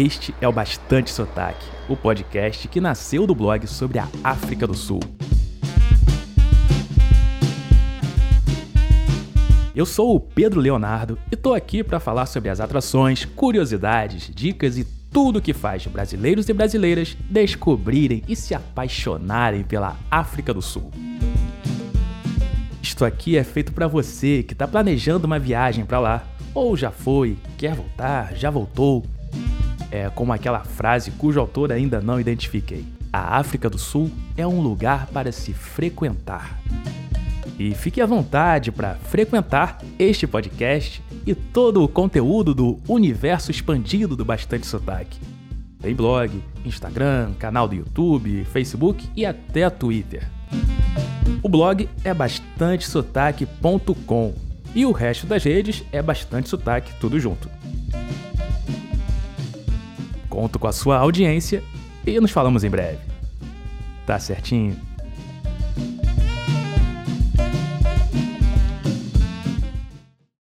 Este é o Bastante Sotaque, o podcast que nasceu do blog sobre a África do Sul. Eu sou o Pedro Leonardo e tô aqui para falar sobre as atrações, curiosidades, dicas e tudo que faz brasileiros e brasileiras descobrirem e se apaixonarem pela África do Sul. Isto aqui é feito para você que está planejando uma viagem para lá, ou já foi, quer voltar, já voltou. É como aquela frase cujo autor ainda não identifiquei. A África do Sul é um lugar para se frequentar. E fique à vontade para frequentar este podcast e todo o conteúdo do universo expandido do Bastante Sotaque. Tem blog, Instagram, canal do YouTube, Facebook e até Twitter. O blog é bastantesotaque.com e o resto das redes é bastante sotaque, tudo junto. Conto com a sua audiência e nos falamos em breve. Tá certinho?